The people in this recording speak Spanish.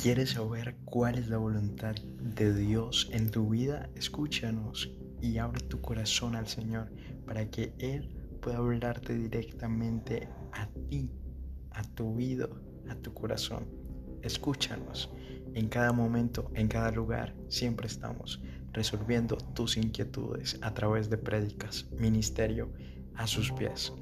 ¿Quieres saber cuál es la voluntad de Dios en tu vida? Escúchanos y abre tu corazón al Señor para que Él pueda hablarte directamente a ti, a tu vida, a tu corazón. Escúchanos. En cada momento, en cada lugar, siempre estamos resolviendo tus inquietudes a través de prédicas, ministerio a sus pies.